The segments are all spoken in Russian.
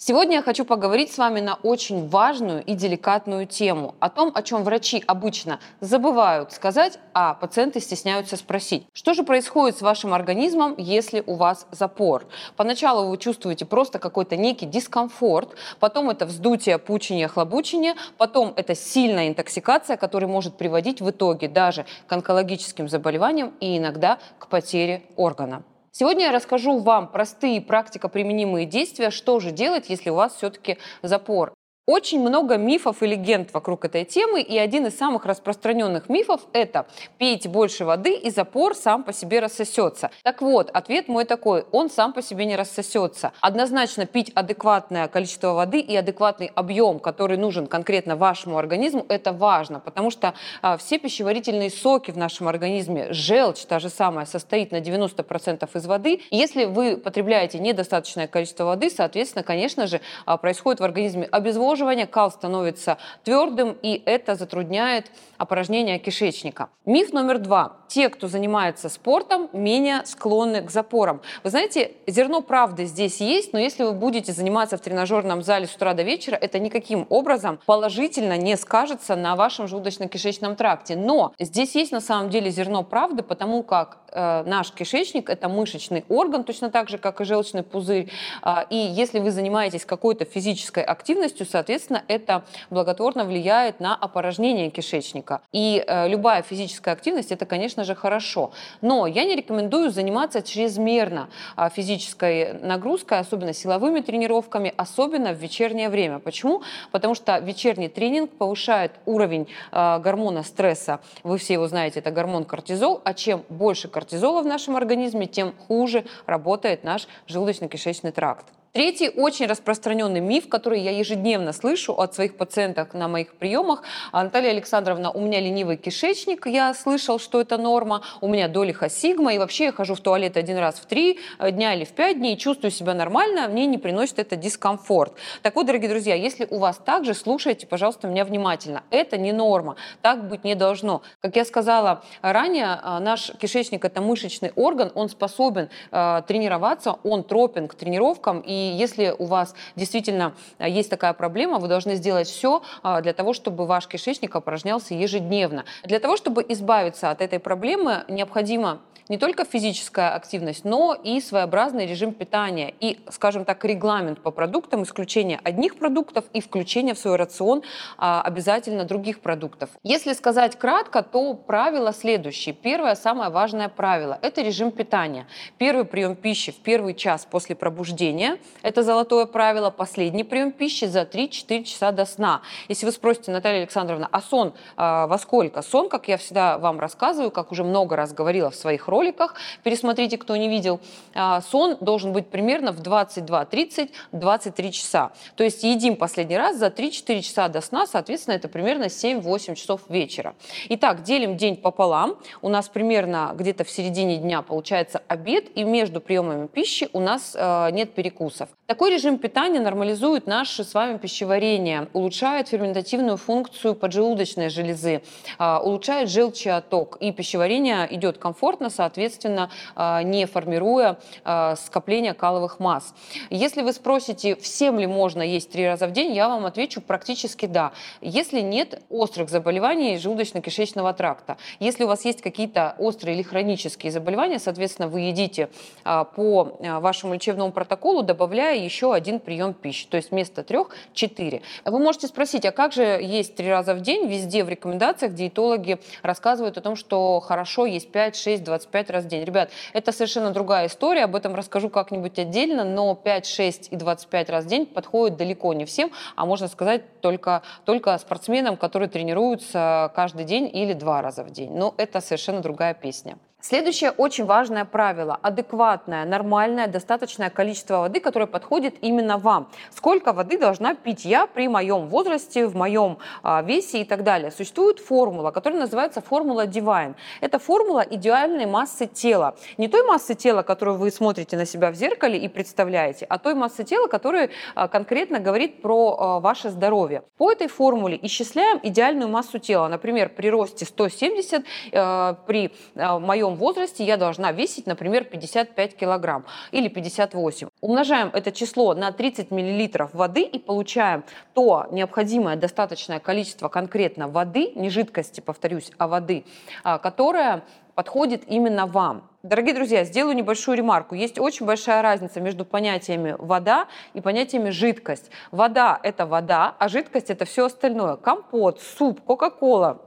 Сегодня я хочу поговорить с вами на очень важную и деликатную тему, о том, о чем врачи обычно забывают сказать, а пациенты стесняются спросить. Что же происходит с вашим организмом, если у вас запор? Поначалу вы чувствуете просто какой-то некий дискомфорт, потом это вздутие, пучение, хлобучение, потом это сильная интоксикация, которая может приводить в итоге даже к онкологическим заболеваниям и иногда к потере органа. Сегодня я расскажу вам простые практико-применимые действия, что же делать, если у вас все-таки запор. Очень много мифов и легенд вокруг этой темы, и один из самых распространенных мифов – это пейте больше воды, и запор сам по себе рассосется. Так вот, ответ мой такой – он сам по себе не рассосется. Однозначно пить адекватное количество воды и адекватный объем, который нужен конкретно вашему организму, это важно, потому что а, все пищеварительные соки в нашем организме, желчь та же самая, состоит на 90% из воды. Если вы потребляете недостаточное количество воды, соответственно, конечно же, а, происходит в организме обезвоживание, обезвоживания, кал становится твердым, и это затрудняет опорожнение кишечника. Миф номер два. Те, кто занимается спортом, менее склонны к запорам. Вы знаете, зерно правды здесь есть, но если вы будете заниматься в тренажерном зале с утра до вечера, это никаким образом положительно не скажется на вашем желудочно-кишечном тракте. Но здесь есть на самом деле зерно правды, потому как э, наш кишечник – это мышечный орган, точно так же, как и желчный пузырь. Э, и если вы занимаетесь какой-то физической активностью, соответственно, это благотворно влияет на опорожнение кишечника. И э, любая физическая активность – это, конечно же, хорошо. Но я не рекомендую заниматься чрезмерно э, физической нагрузкой, особенно силовыми тренировками, особенно в вечернее время. Почему? Потому что вечерний тренинг повышает уровень э, гормона стресса. Вы все его знаете, это гормон кортизол. А чем больше кортизола в нашем организме, тем хуже работает наш желудочно-кишечный тракт. Третий очень распространенный миф, который я ежедневно слышу от своих пациенток на моих приемах. «А, Наталья Александровна, у меня ленивый кишечник, я слышал, что это норма, у меня долиха сигма, и вообще я хожу в туалет один раз в три дня или в пять дней, чувствую себя нормально, мне не приносит это дискомфорт. Так вот, дорогие друзья, если у вас так же, слушайте, пожалуйста, меня внимательно. Это не норма, так быть не должно. Как я сказала ранее, э, наш кишечник – это мышечный орган, он способен э, тренироваться, он тропен к тренировкам, и если у вас действительно э, есть такая проблема, вы должны сделать все а, для того, чтобы ваш кишечник опорожнялся ежедневно. Для того, чтобы избавиться от этой проблемы, необходимо не только физическая активность, но и своеобразный режим питания и, скажем так, регламент по продуктам, исключение одних продуктов и включение в свой рацион а, обязательно других продуктов. Если сказать кратко, то правило следующее. Первое, самое важное правило – это режим питания. Первый прием пищи в первый час после пробуждения – это золотое правило. Последний прием пищи за 3-4 часа до сна. Если вы спросите, Наталья Александровна, а сон а, во сколько? Сон, как я всегда вам рассказываю, как уже много раз говорила в своих роликах, роликах. Пересмотрите, кто не видел. А, сон должен быть примерно в 22-30-23 часа. То есть едим последний раз за 3-4 часа до сна, соответственно, это примерно 7-8 часов вечера. Итак, делим день пополам. У нас примерно где-то в середине дня получается обед, и между приемами пищи у нас э, нет перекусов. Такой режим питания нормализует наше с вами пищеварение, улучшает ферментативную функцию поджелудочной железы, э, улучшает желчеоток, и пищеварение идет комфортно, соответственно, соответственно, а, не формируя а, скопление каловых масс. Если вы спросите, всем ли можно есть три раза в день, я вам отвечу практически да. Если нет острых заболеваний желудочно-кишечного тракта, если у вас есть какие-то острые или хронические заболевания, соответственно, вы едите а, по вашему лечебному протоколу, добавляя еще один прием пищи, то есть вместо трех – четыре. Вы можете спросить, а как же есть три раза в день? Везде в рекомендациях диетологи рассказывают о том, что хорошо есть 5, 6, 25 5 раз в день. Ребят, это совершенно другая история, об этом расскажу как-нибудь отдельно, но 5, 6 и 25 раз в день подходит далеко не всем, а можно сказать только, только спортсменам, которые тренируются каждый день или два раза в день. Но это совершенно другая песня. Следующее очень важное правило. Адекватное, нормальное, достаточное количество воды, которое подходит именно вам. Сколько воды должна пить я при моем возрасте, в моем а, весе и так далее. Существует формула, которая называется формула Divine. Это формула идеальной массы тела. Не той массы тела, которую вы смотрите на себя в зеркале и представляете, а той массы тела, которая а, конкретно говорит про а, ваше здоровье. По этой формуле исчисляем идеальную массу тела. Например, при росте 170, а, при а, моем моем возрасте я должна весить, например, 55 килограмм или 58. Умножаем это число на 30 миллилитров воды и получаем то необходимое достаточное количество конкретно воды, не жидкости, повторюсь, а воды, а, которая подходит именно вам. Дорогие друзья, сделаю небольшую ремарку. Есть очень большая разница между понятиями вода и понятиями жидкость. Вода – это вода, а жидкость – это все остальное. Компот, суп, кока-кола,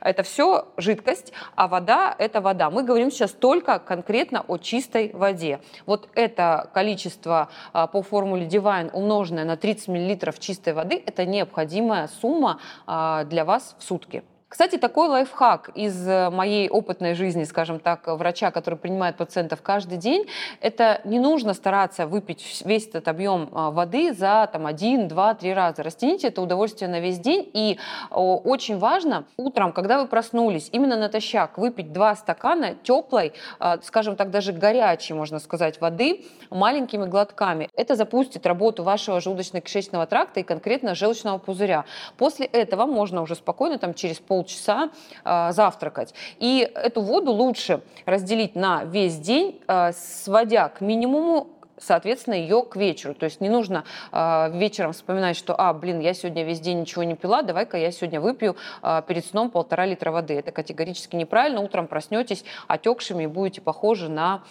это все жидкость, а вода – это вода. Мы говорим сейчас только конкретно о чистой воде. Вот это количество а, по формуле Divine умноженное на 30 мл чистой воды – это необходимая сумма а, для вас в сутки. Кстати, такой лайфхак из э, моей опытной жизни, скажем так, врача, который принимает пациентов каждый день, это не нужно стараться выпить весь этот объем а, воды за там, один, два, три раза. Растяните это удовольствие на весь день. И очень важно утром, когда вы проснулись, именно натощак выпить два стакана теплой, а, скажем так, даже горячей, можно сказать, воды маленькими глотками. Это запустит работу вашего желудочно-кишечного тракта и конкретно желчного пузыря. После этого можно уже спокойно там через пол полчаса э, завтракать. И эту воду лучше разделить на весь день, э, сводя к минимуму соответственно, ее к вечеру. То есть не нужно э, вечером вспоминать, что, а, блин, я сегодня весь день ничего не пила, давай-ка я сегодня выпью э, перед сном полтора литра воды. Это категорически неправильно. Утром проснетесь отекшими и будете похожи на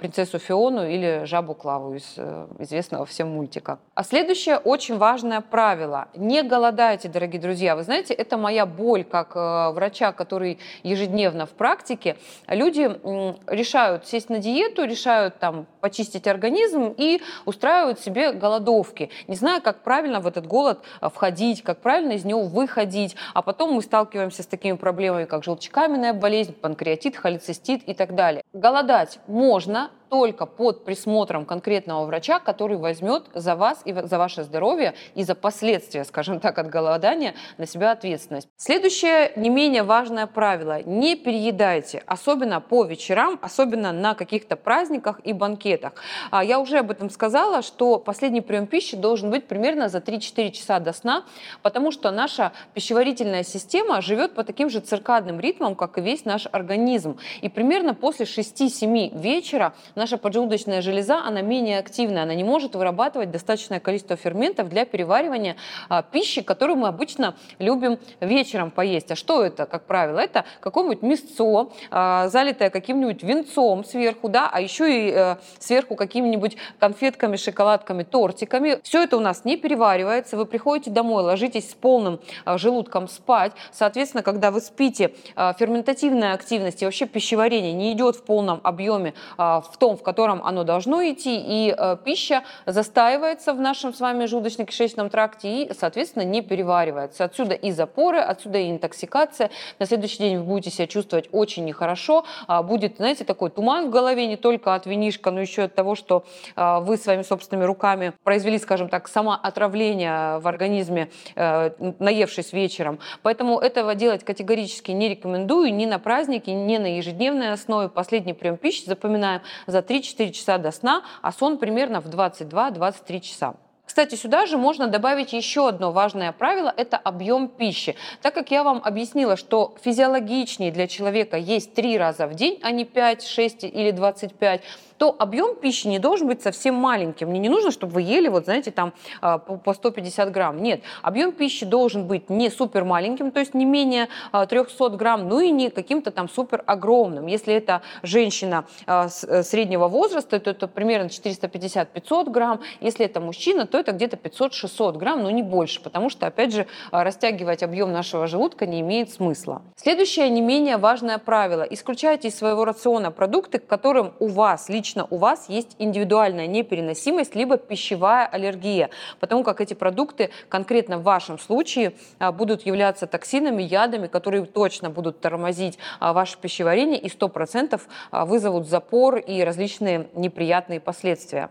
принцессу Фиону или жабу Клаву из э, известного всем мультика. А следующее очень важное правило. Не голодайте, дорогие друзья. Вы знаете, это моя боль как э, врача, который ежедневно в практике. Люди э, решают сесть на диету, решают там почистить организм, и устраивают себе голодовки, не зная, как правильно в этот голод а, входить, как правильно из него выходить. А потом мы сталкиваемся с такими проблемами, как желчекаменная болезнь, панкреатит, холецистит и так далее. Голодать можно, можно только под присмотром конкретного врача, который возьмет за вас и за ваше здоровье и за последствия, скажем так, от голодания на себя ответственность. Следующее не менее важное правило. Не переедайте, особенно по вечерам, особенно на каких-то праздниках и банкетах. А, я уже об этом сказала, что последний прием пищи должен быть примерно за 3-4 часа до сна, потому что наша пищеварительная система живет по таким же циркадным ритмам, как и весь наш организм. И примерно после 6-7 вечера наша поджелудочная железа, она менее активная, она не может вырабатывать достаточное количество ферментов для переваривания а, пищи, которую мы обычно любим вечером поесть. А что это, как правило? Это какое-нибудь мясцо, а, залитое каким-нибудь венцом сверху, да, а еще и а, сверху какими-нибудь конфетками, шоколадками, тортиками. Все это у нас не переваривается. Вы приходите домой, ложитесь с полным а, желудком спать. Соответственно, когда вы спите, а, ферментативная активность и вообще пищеварение не идет в полном объеме а, в том том, в котором оно должно идти, и э, пища застаивается в нашем с вами желудочно-кишечном тракте и, соответственно, не переваривается. Отсюда и запоры, отсюда и интоксикация. На следующий день вы будете себя чувствовать очень нехорошо. А будет, знаете, такой туман в голове не только от винишка, но еще от того, что э, вы своими собственными руками произвели, скажем так, самоотравление в организме, э, наевшись вечером. Поэтому этого делать категорически не рекомендую ни на праздники, ни на ежедневной основе. Последний прием пищи, запоминаем, за 3-4 часа до сна, а сон примерно в 22-23 часа. Кстати, сюда же можно добавить еще одно важное правило – это объем пищи. Так как я вам объяснила, что физиологичнее для человека есть 3 раза в день, а не 5, 6 или 25, то объем пищи не должен быть совсем маленьким. Мне не нужно, чтобы вы ели, вот знаете, там а, по 150 грамм. Нет, объем пищи должен быть не супер маленьким, то есть не менее 300 а, грамм, ну и не каким-то там супер огромным. Если это женщина а, э, среднего возраста, то это примерно 450-500 грамм. Если это мужчина, то это где-то 500-600 грамм, но не больше, потому что, опять же, растягивать объем нашего желудка не имеет смысла. Следующее не менее важное правило. Исключайте из своего рациона продукты, к которым у вас лично лично у вас есть индивидуальная непереносимость, либо пищевая аллергия, потому как эти продукты конкретно в вашем случае а, будут являться токсинами, ядами, которые точно будут тормозить а, ваше пищеварение и 100% а, вызовут запор и различные неприятные последствия.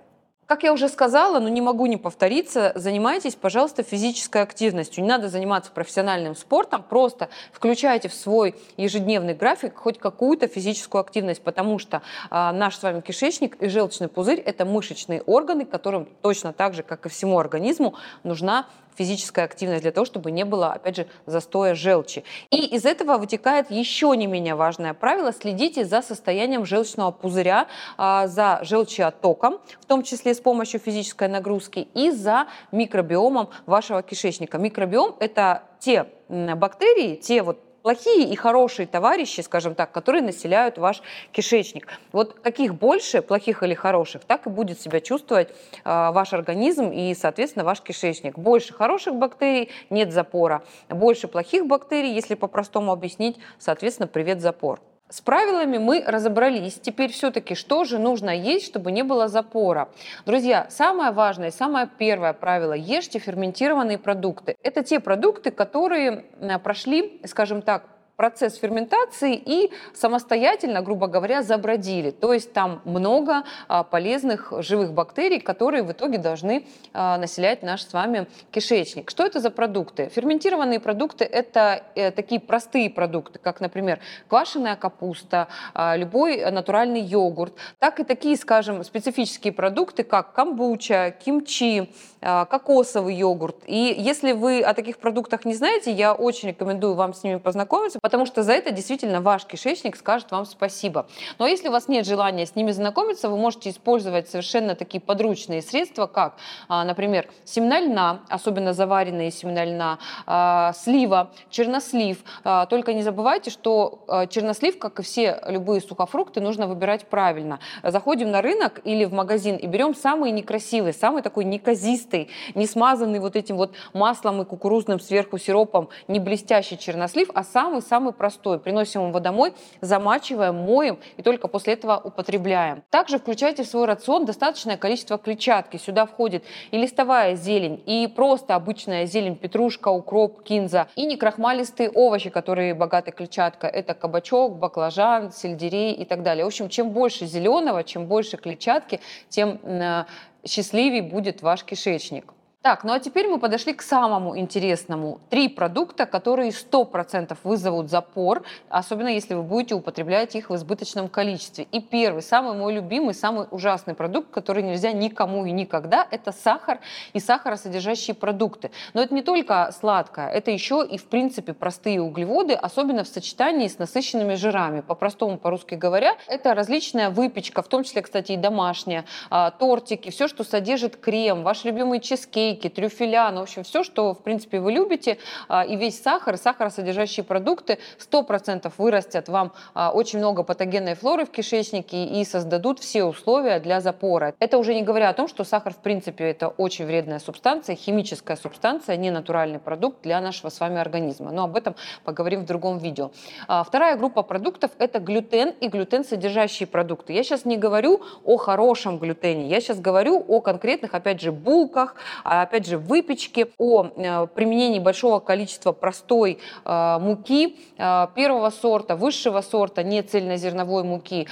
Как я уже сказала, но не могу не повториться, занимайтесь, пожалуйста, физической активностью. Не надо заниматься профессиональным спортом, просто включайте в свой ежедневный график хоть какую-то физическую активность, потому что а, наш с вами кишечник и желчный пузырь – это мышечные органы, которым точно так же, как и всему организму, нужна физическая активность для того, чтобы не было, опять же, застоя желчи. И из этого вытекает еще не менее важное правило. Следите за состоянием желчного пузыря, а, за желчеоттоком, в том числе с помощью физической нагрузки, и за микробиомом вашего кишечника. Микробиом – это те бактерии, те вот плохие и хорошие товарищи, скажем так, которые населяют ваш кишечник. Вот каких больше, плохих или хороших, так и будет себя чувствовать э, ваш организм и, соответственно, ваш кишечник. Больше хороших бактерий, нет запора. Больше плохих бактерий, если по-простому объяснить, соответственно, привет запор. С правилами мы разобрались. Теперь все-таки что же нужно есть, чтобы не было запора? Друзья, самое важное, самое первое правило – ешьте ферментированные продукты. Это те продукты, которые прошли, скажем так, процесс ферментации и самостоятельно, грубо говоря, забродили. То есть там много а, полезных живых бактерий, которые в итоге должны а, населять наш с вами кишечник. Что это за продукты? Ферментированные продукты – это э, такие простые продукты, как, например, квашеная капуста, а, любой натуральный йогурт, так и такие, скажем, специфические продукты, как камбуча, кимчи, кокосовый йогурт. И если вы о таких продуктах не знаете, я очень рекомендую вам с ними познакомиться, потому что за это действительно ваш кишечник скажет вам спасибо. Но если у вас нет желания с ними знакомиться, вы можете использовать совершенно такие подручные средства, как, а, например, семена льна, особенно заваренные семена льна, а, слива, чернослив. А, только не забывайте, что чернослив, как и все любые сухофрукты, нужно выбирать правильно. Заходим на рынок или в магазин и берем самый некрасивый, самый такой неказистый, не смазанный вот этим вот маслом и кукурузным сверху сиропом, не блестящий чернослив, а самый-самый самый простой. Приносим его домой, замачиваем, моем и только после этого употребляем. Также включайте в свой рацион достаточное количество клетчатки. Сюда входит и листовая зелень, и просто обычная зелень, петрушка, укроп, кинза, и некрахмалистые овощи, которые богаты клетчаткой. Это кабачок, баклажан, сельдерей и так далее. В общем, чем больше зеленого, чем больше клетчатки, тем э, счастливее будет ваш кишечник. Так, ну а теперь мы подошли к самому интересному. Три продукта, которые 100% вызовут запор, особенно если вы будете употреблять их в избыточном количестве. И первый, самый мой любимый, самый ужасный продукт, который нельзя никому и никогда, это сахар и сахаросодержащие продукты. Но это не только сладкое, это еще и в принципе простые углеводы, особенно в сочетании с насыщенными жирами. По-простому, по-русски говоря, это различная выпечка, в том числе, кстати, и домашняя, а, тортики, все, что содержит крем, ваш любимый чизкейк, стейки, трюфеля, ну, в общем, все, что, в принципе, вы любите, а, и весь сахар, сахаросодержащие продукты 100% вырастят вам а, очень много патогенной флоры в кишечнике и создадут все условия для запора. Это уже не говоря о том, что сахар, в принципе, это очень вредная субстанция, химическая субстанция, не натуральный продукт для нашего с вами организма. Но об этом поговорим в другом видео. А, вторая группа продуктов – это глютен и глютен содержащие продукты. Я сейчас не говорю о хорошем глютене, я сейчас говорю о конкретных, опять же, булках, опять же, выпечки, о э, применении большого количества простой э, муки э, первого сорта, высшего сорта, не цельнозерновой муки.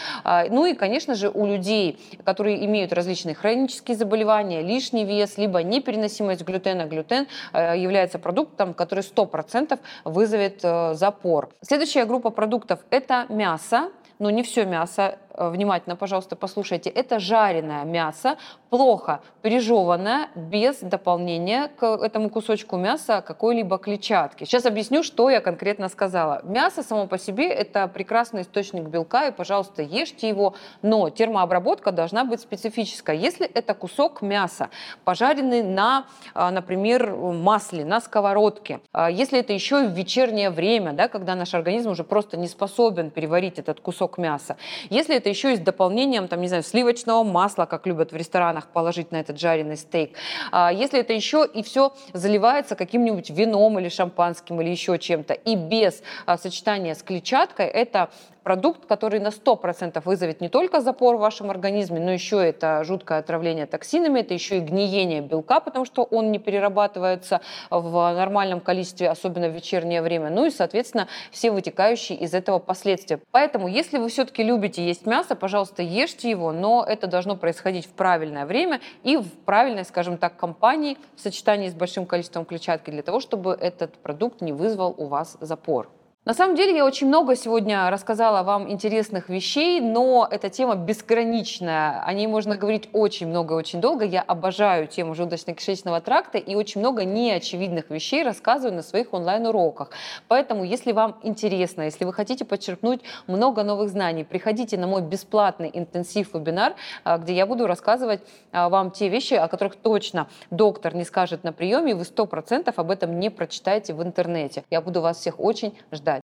Ну и, конечно же, у людей, которые имеют различные хронические заболевания, лишний вес, либо непереносимость глютена, глютен является продуктом, который 100% вызовет запор. Следующая группа продуктов – это мясо, но не все мясо, внимательно, пожалуйста, послушайте, это жареное мясо, плохо пережеванное, без дополнения к этому кусочку мяса какой-либо клетчатки. Сейчас объясню, что я конкретно сказала. Мясо само по себе это прекрасный источник белка, и, пожалуйста, ешьте его, но термообработка должна быть специфическая. Если это кусок мяса, пожаренный на, э, например, масле, на сковородке, э, если это еще и в вечернее время, да, когда наш организм уже просто не способен переварить этот кусок мяса, если это это еще и с дополнением, там, не знаю, сливочного масла, как любят в ресторанах положить на этот жареный стейк. А если это еще и все заливается каким-нибудь вином или шампанским или еще чем-то, и без а, сочетания с клетчаткой, это продукт, который на 100% вызовет не только запор в вашем организме, но еще это жуткое отравление токсинами, это еще и гниение белка, потому что он не перерабатывается в нормальном количестве, особенно в вечернее время. Ну и, соответственно, все вытекающие из этого последствия. Поэтому, если вы все-таки любите есть мясо, пожалуйста, ешьте его, но это должно происходить в правильное время и в правильной, скажем так, компании в сочетании с большим количеством клетчатки для того, чтобы этот продукт не вызвал у вас запор. На самом деле я очень много сегодня рассказала вам интересных вещей, но эта тема безграничная. О ней можно говорить очень много и очень долго. Я обожаю тему желудочно-кишечного тракта и очень много неочевидных вещей рассказываю на своих онлайн-уроках. Поэтому, если вам интересно, если вы хотите подчеркнуть много новых знаний, приходите на мой бесплатный интенсив-вебинар, а, где я буду рассказывать а, вам те вещи, о которых точно доктор не скажет на приеме, и вы 100% об этом не прочитаете в интернете. Я буду вас всех очень ждать.